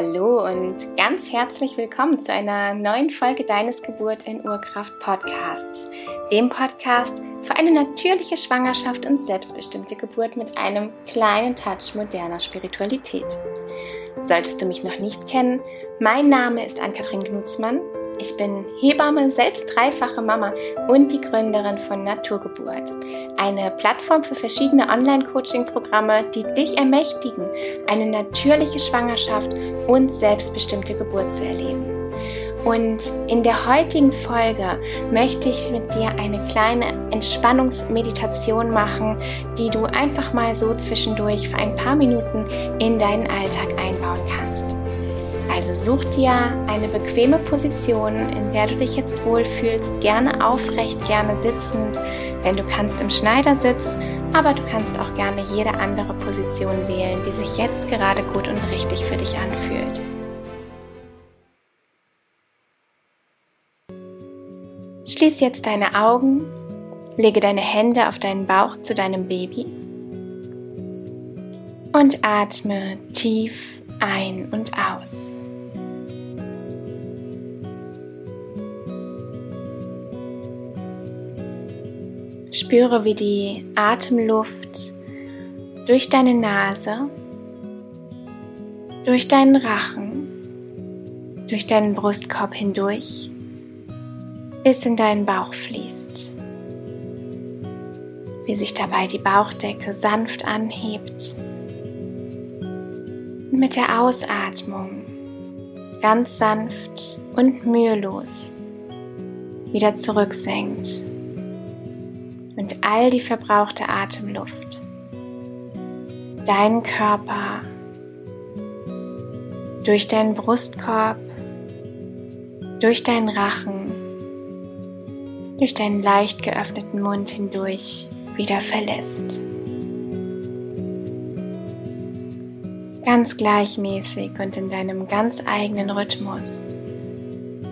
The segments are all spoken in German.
Hallo und ganz herzlich willkommen zu einer neuen Folge deines Geburt in Urkraft Podcasts, dem Podcast für eine natürliche Schwangerschaft und selbstbestimmte Geburt mit einem kleinen Touch moderner Spiritualität. Solltest du mich noch nicht kennen, mein Name ist Ann-Kathrin Gnutzmann ich bin Hebamme, selbst dreifache Mama und die Gründerin von Naturgeburt. Eine Plattform für verschiedene Online-Coaching-Programme, die dich ermächtigen, eine natürliche Schwangerschaft und selbstbestimmte Geburt zu erleben. Und in der heutigen Folge möchte ich mit dir eine kleine Entspannungsmeditation machen, die du einfach mal so zwischendurch für ein paar Minuten in deinen Alltag einbauen kannst. Also such dir eine bequeme Position, in der du dich jetzt wohlfühlst, gerne aufrecht, gerne sitzend, wenn du kannst im Schneidersitz, aber du kannst auch gerne jede andere Position wählen, die sich jetzt gerade gut und richtig für dich anfühlt. Schließ jetzt deine Augen, lege deine Hände auf deinen Bauch zu deinem Baby und atme tief ein und aus. Spüre, wie die Atemluft durch deine Nase, durch deinen Rachen, durch deinen Brustkorb hindurch bis in deinen Bauch fließt. Wie sich dabei die Bauchdecke sanft anhebt und mit der Ausatmung ganz sanft und mühelos wieder zurücksenkt und all die verbrauchte Atemluft deinen Körper durch deinen Brustkorb, durch deinen Rachen, durch deinen leicht geöffneten Mund hindurch wieder verlässt. Ganz gleichmäßig und in deinem ganz eigenen Rhythmus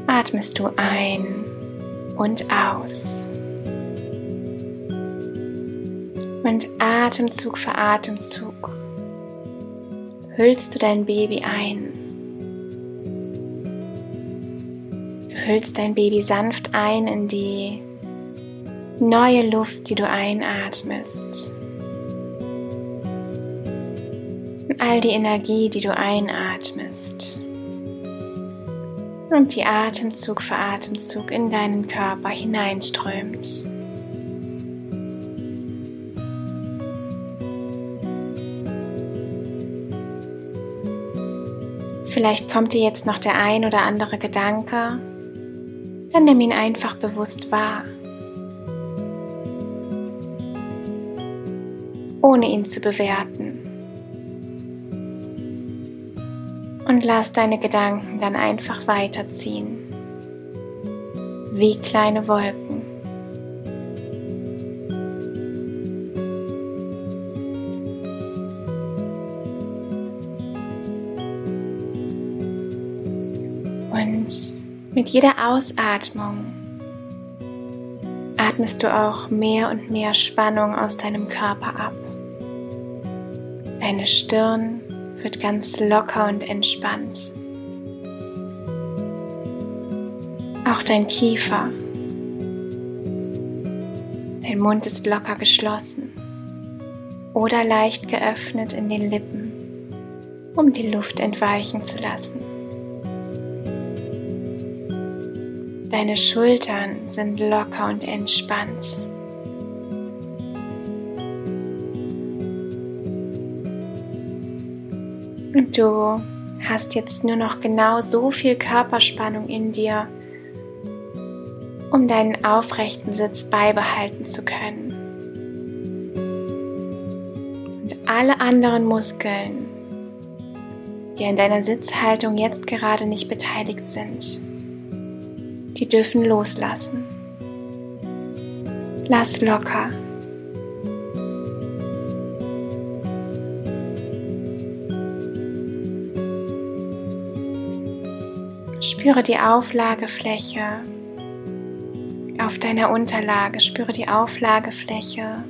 atmest du ein und aus. Und Atemzug für Atemzug hüllst du dein Baby ein. Du hüllst dein Baby sanft ein in die neue Luft, die du einatmest. Und all die Energie, die du einatmest. Und die Atemzug für Atemzug in deinen Körper hineinströmt. Vielleicht kommt dir jetzt noch der ein oder andere Gedanke, dann nimm ihn einfach bewusst wahr, ohne ihn zu bewerten. Und lass deine Gedanken dann einfach weiterziehen, wie kleine Wolken. Mit jeder Ausatmung atmest du auch mehr und mehr Spannung aus deinem Körper ab. Deine Stirn wird ganz locker und entspannt. Auch dein Kiefer. Dein Mund ist locker geschlossen oder leicht geöffnet in den Lippen, um die Luft entweichen zu lassen. Deine Schultern sind locker und entspannt. Und du hast jetzt nur noch genau so viel Körperspannung in dir, um deinen aufrechten Sitz beibehalten zu können. Und alle anderen Muskeln, die an deiner Sitzhaltung jetzt gerade nicht beteiligt sind, die dürfen loslassen. Lass locker. Spüre die Auflagefläche auf deiner Unterlage. Spüre die Auflagefläche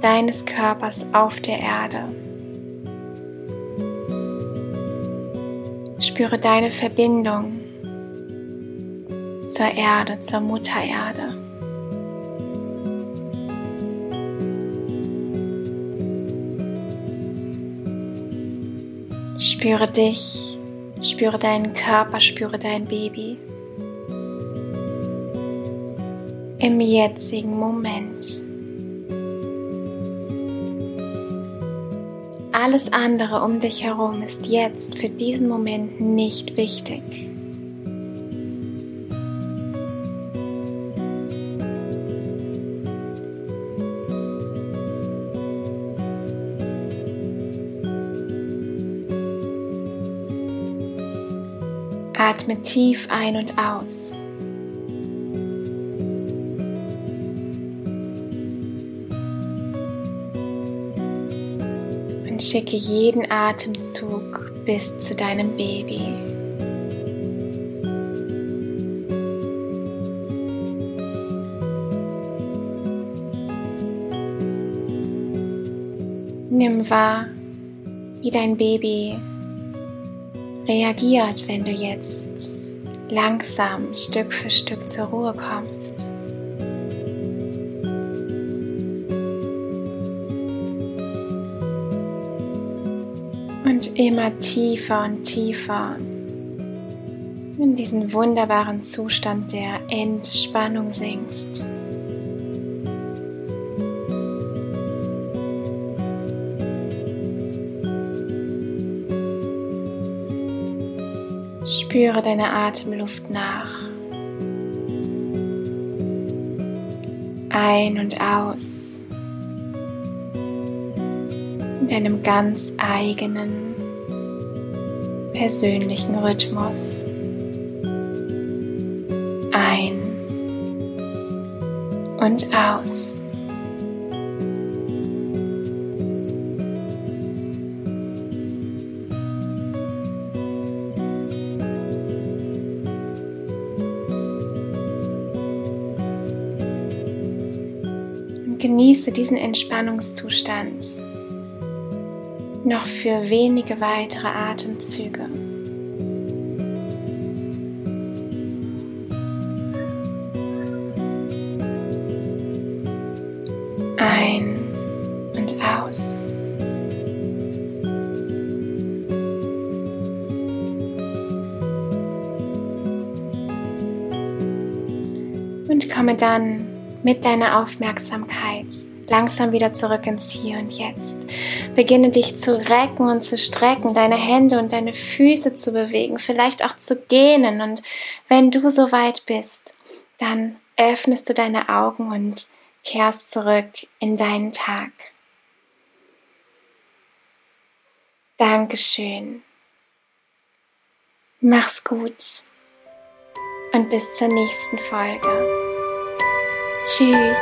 deines Körpers auf der Erde. Spüre deine Verbindung zur Erde, zur Mutter Erde. Spüre dich, spüre deinen Körper, spüre dein Baby. Im jetzigen Moment. Alles andere um dich herum ist jetzt für diesen Moment nicht wichtig. Atme tief ein und aus. Und schicke jeden Atemzug bis zu deinem Baby. Nimm wahr, wie dein Baby reagiert, wenn du jetzt langsam Stück für Stück zur Ruhe kommst. Und immer tiefer und tiefer in diesen wunderbaren Zustand der Entspannung sinkst. Spüre deine Atemluft nach. Ein und aus. In deinem ganz eigenen, persönlichen Rhythmus. Ein und aus. Genieße diesen Entspannungszustand noch für wenige weitere Atemzüge. Ein und aus. Und komme dann mit deiner Aufmerksamkeit langsam wieder zurück ins Hier und Jetzt. Beginne dich zu recken und zu strecken, deine Hände und deine Füße zu bewegen, vielleicht auch zu gähnen. Und wenn du soweit bist, dann öffnest du deine Augen und kehrst zurück in deinen Tag. Dankeschön. Mach's gut und bis zur nächsten Folge. Cheers.